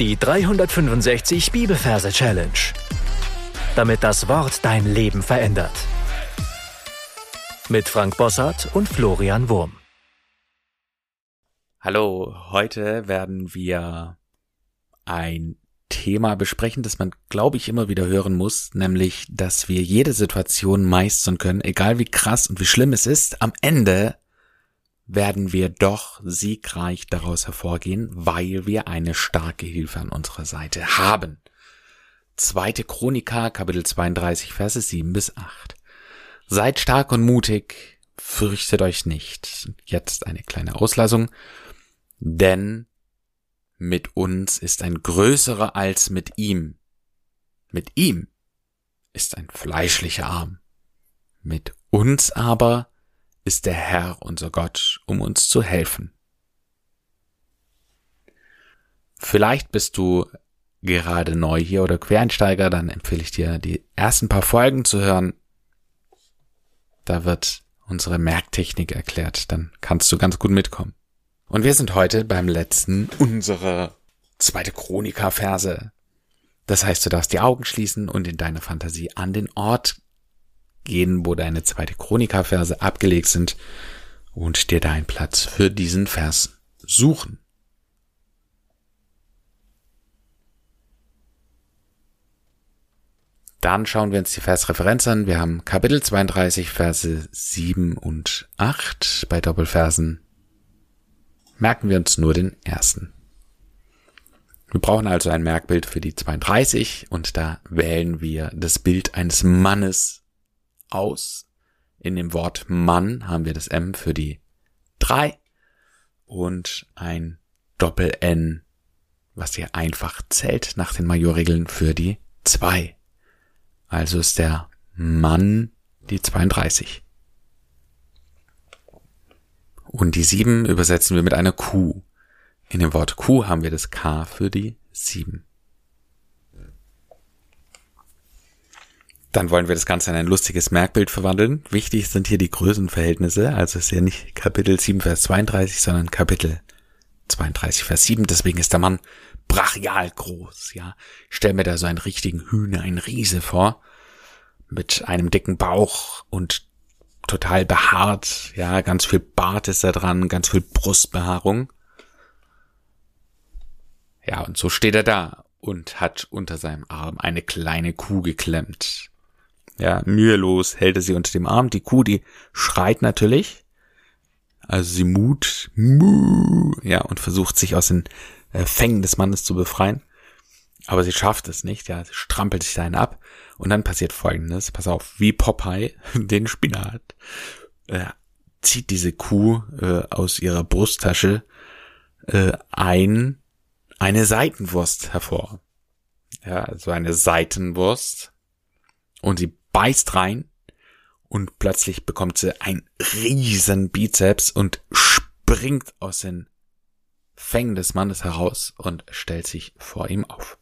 Die 365 Bibelverse Challenge. Damit das Wort dein Leben verändert. Mit Frank Bossart und Florian Wurm. Hallo, heute werden wir ein Thema besprechen, das man, glaube ich, immer wieder hören muss, nämlich, dass wir jede Situation meistern können, egal wie krass und wie schlimm es ist. Am Ende werden wir doch siegreich daraus hervorgehen, weil wir eine starke Hilfe an unserer Seite haben. Zweite Chronika, Kapitel 32, Verse 7 bis 8. Seid stark und mutig, fürchtet euch nicht. Jetzt eine kleine Auslassung. Denn mit uns ist ein größerer als mit ihm. Mit ihm ist ein fleischlicher Arm. Mit uns aber ist der Herr unser Gott, um uns zu helfen. Vielleicht bist du gerade neu hier oder Quereinsteiger, dann empfehle ich dir, die ersten paar Folgen zu hören. Da wird unsere Merktechnik erklärt, dann kannst du ganz gut mitkommen. Und wir sind heute beim letzten unserer zweite Chronika-Verse. Das heißt, du darfst die Augen schließen und in deiner Fantasie an den Ort gehen, wo deine zweite Chronika-Verse abgelegt sind und dir deinen Platz für diesen Vers suchen. Dann schauen wir uns die Versreferenz an. Wir haben Kapitel 32, Verse 7 und 8 bei Doppelversen. Merken wir uns nur den ersten. Wir brauchen also ein Merkbild für die 32 und da wählen wir das Bild eines Mannes aus. In dem Wort Mann haben wir das M für die drei und ein Doppel-N, was hier einfach zählt nach den Majorregeln für die zwei. Also ist der Mann die 32. Und die sieben übersetzen wir mit einer Q. In dem Wort Q haben wir das K für die sieben. Dann wollen wir das Ganze in ein lustiges Merkbild verwandeln. Wichtig sind hier die Größenverhältnisse. Also ist ja nicht Kapitel 7, Vers 32, sondern Kapitel 32, Vers 7. Deswegen ist der Mann brachial groß, ja. Ich stell mir da so einen richtigen Hühner, einen Riese vor. Mit einem dicken Bauch und total behaart, ja. Ganz viel Bart ist da dran, ganz viel Brustbehaarung. Ja, und so steht er da und hat unter seinem Arm eine kleine Kuh geklemmt. Ja, mühelos hält er sie unter dem Arm. Die Kuh, die schreit natürlich. Also sie mut, mu, ja, und versucht sich aus den äh, Fängen des Mannes zu befreien. Aber sie schafft es nicht, ja, sie strampelt sich dahin ab. Und dann passiert folgendes, pass auf, wie Popeye den Spinat, äh, zieht diese Kuh äh, aus ihrer Brusttasche äh, ein, eine Seitenwurst hervor. Ja, also eine Seitenwurst. Und sie beißt rein und plötzlich bekommt sie einen riesen Bizeps und springt aus den Fängen des Mannes heraus und stellt sich vor ihm auf.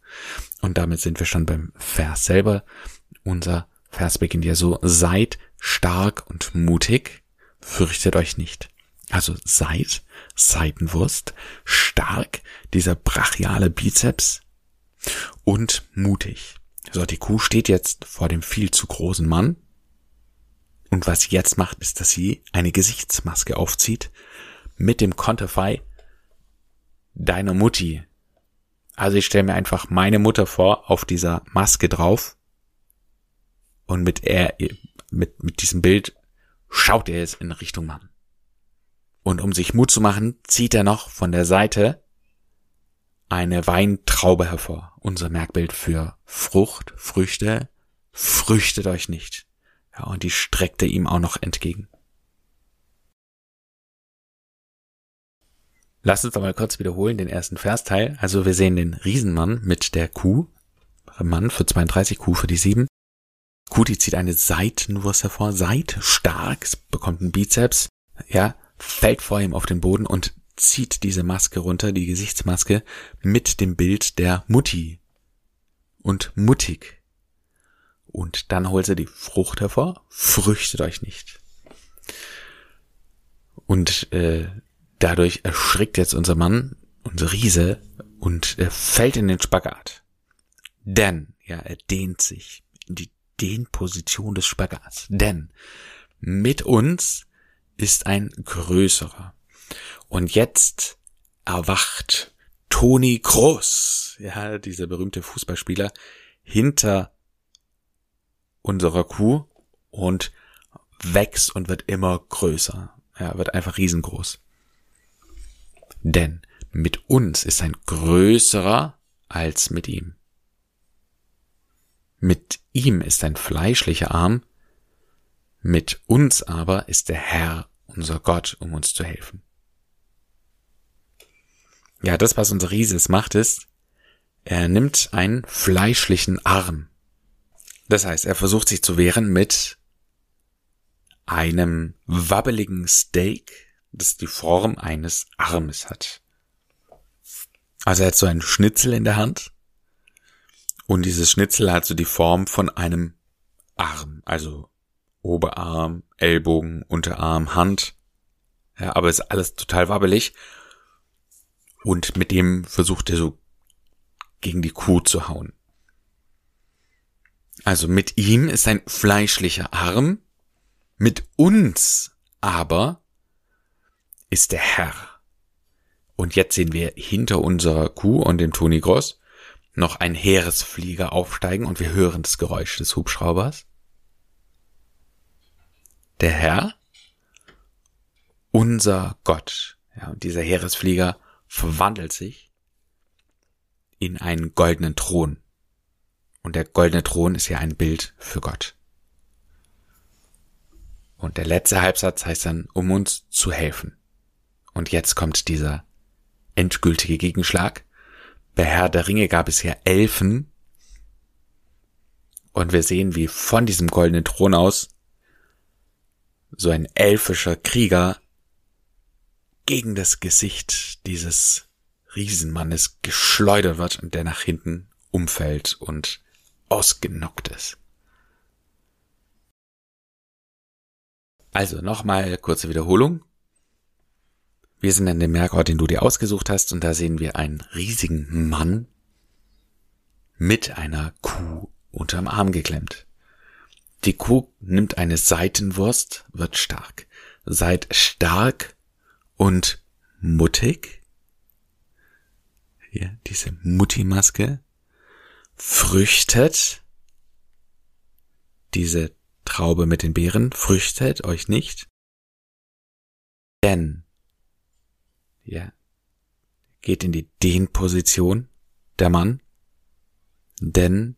Und damit sind wir schon beim Vers selber. Unser Vers beginnt ja so, seid stark und mutig, fürchtet euch nicht. Also seid Seitenwurst, stark, dieser brachiale Bizeps und mutig. So, die Kuh steht jetzt vor dem viel zu großen Mann. Und was sie jetzt macht, ist, dass sie eine Gesichtsmaske aufzieht mit dem Konterfei deiner Mutti. Also ich stelle mir einfach meine Mutter vor auf dieser Maske drauf. Und mit er, mit, mit diesem Bild schaut er jetzt in Richtung Mann. Und um sich Mut zu machen, zieht er noch von der Seite eine Weintraube hervor. Unser Merkbild für Frucht, Früchte, früchtet euch nicht. Ja, und die streckte ihm auch noch entgegen. Lass uns doch mal kurz wiederholen den ersten Versteil. Also wir sehen den Riesenmann mit der Kuh. Mann für 32, Kuh für die 7. Kuh, die zieht eine Seitenwurst hervor. Seit, stark, bekommt einen Bizeps. Ja, fällt vor ihm auf den Boden und zieht diese Maske runter, die Gesichtsmaske, mit dem Bild der Mutti. Und muttig. Und dann holt sie die Frucht hervor, früchtet euch nicht. Und äh, dadurch erschrickt jetzt unser Mann, unser Riese, und er fällt in den Spagat. Denn, ja, er dehnt sich in die Dehnposition des Spagats. Denn mit uns ist ein größerer. Und jetzt erwacht Toni Kroos, ja, dieser berühmte Fußballspieler, hinter unserer Kuh und wächst und wird immer größer. Er wird einfach riesengroß. Denn mit uns ist ein größerer als mit ihm. Mit ihm ist ein fleischlicher Arm, mit uns aber ist der Herr, unser Gott, um uns zu helfen. Ja, das, was unser Rieses macht, ist, er nimmt einen fleischlichen Arm. Das heißt, er versucht sich zu wehren mit einem wabbeligen Steak, das die Form eines Armes hat. Also er hat so einen Schnitzel in der Hand und dieses Schnitzel hat so die Form von einem Arm, also Oberarm, Ellbogen, Unterarm, Hand. Ja, aber ist alles total wabbelig. Und mit dem versucht er so gegen die Kuh zu hauen. Also mit ihm ist ein fleischlicher Arm, mit uns aber ist der Herr. Und jetzt sehen wir hinter unserer Kuh und dem Toni Gross noch ein Heeresflieger aufsteigen und wir hören das Geräusch des Hubschraubers. Der Herr, unser Gott. Ja, und dieser Heeresflieger verwandelt sich in einen goldenen Thron. Und der goldene Thron ist ja ein Bild für Gott. Und der letzte Halbsatz heißt dann, um uns zu helfen. Und jetzt kommt dieser endgültige Gegenschlag. Bei Herr der Ringe gab es ja Elfen. Und wir sehen, wie von diesem goldenen Thron aus so ein elfischer Krieger gegen das Gesicht dieses Riesenmannes geschleudert wird und der nach hinten umfällt und ausgenockt ist. Also nochmal kurze Wiederholung. Wir sind an dem Merkort, den du dir ausgesucht hast, und da sehen wir einen riesigen Mann mit einer Kuh unterm Arm geklemmt. Die Kuh nimmt eine Seitenwurst, wird stark. Seid stark und muttig. Hier, diese Mutti-Maske. Früchtet. Diese Traube mit den Beeren. Früchtet euch nicht. Denn ja, geht in die Dehnposition, der Mann, denn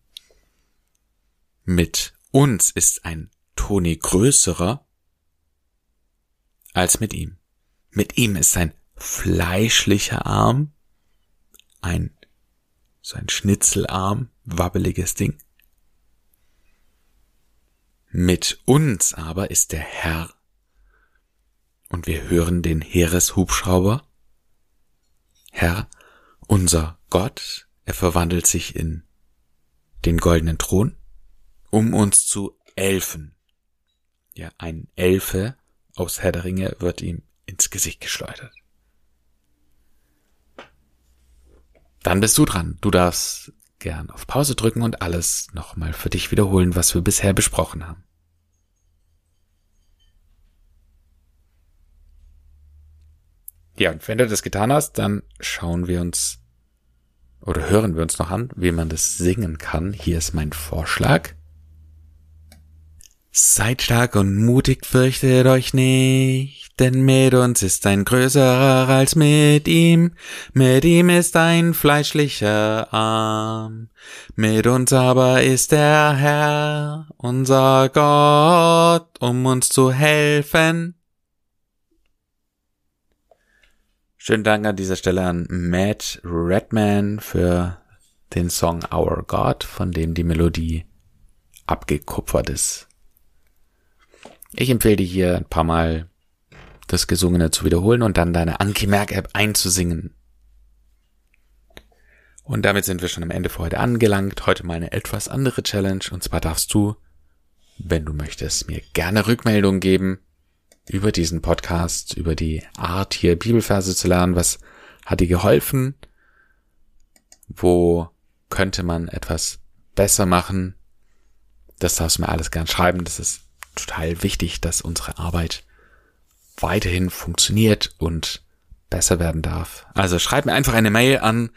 mit uns ist ein Toni größerer als mit ihm. Mit ihm ist ein fleischlicher Arm, ein so ein Schnitzelarm, wabbeliges Ding. Mit uns aber ist der Herr und wir hören den Heereshubschrauber Herr, unser Gott, er verwandelt sich in den goldenen Thron, um uns zu elfen. Ja, ein Elfe aus Herr der Ringe wird ihm ins Gesicht geschleudert. Dann bist du dran. Du darfst gern auf Pause drücken und alles nochmal für dich wiederholen, was wir bisher besprochen haben. Ja, und wenn du das getan hast, dann schauen wir uns oder hören wir uns noch an, wie man das singen kann. Hier ist mein Vorschlag. Seid stark und mutig, fürchtet euch nicht, denn mit uns ist ein größerer als mit ihm, mit ihm ist ein fleischlicher Arm, mit uns aber ist der Herr, unser Gott, um uns zu helfen. Schönen Dank an dieser Stelle an Matt Redman für den Song Our God, von dem die Melodie abgekupfert ist. Ich empfehle dir hier ein paar Mal das Gesungene zu wiederholen und dann deine Anki Merk App einzusingen. Und damit sind wir schon am Ende für heute angelangt. Heute mal eine etwas andere Challenge. Und zwar darfst du, wenn du möchtest, mir gerne Rückmeldungen geben über diesen Podcast, über die Art hier Bibelverse zu lernen, was hat dir geholfen, wo könnte man etwas besser machen. Das darfst du mir alles gern schreiben. Das ist total wichtig, dass unsere Arbeit weiterhin funktioniert und besser werden darf. Also schreib mir einfach eine Mail an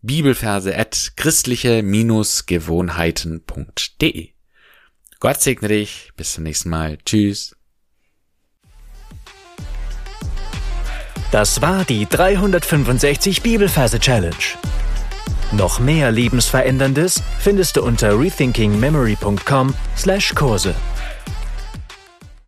bibelverse at christliche-gewohnheiten.de. Gott segne dich. Bis zum nächsten Mal. Tschüss. Das war die 365 Bibelferse Challenge. Noch mehr Lebensveränderndes findest du unter rethinkingmemory.com/Kurse.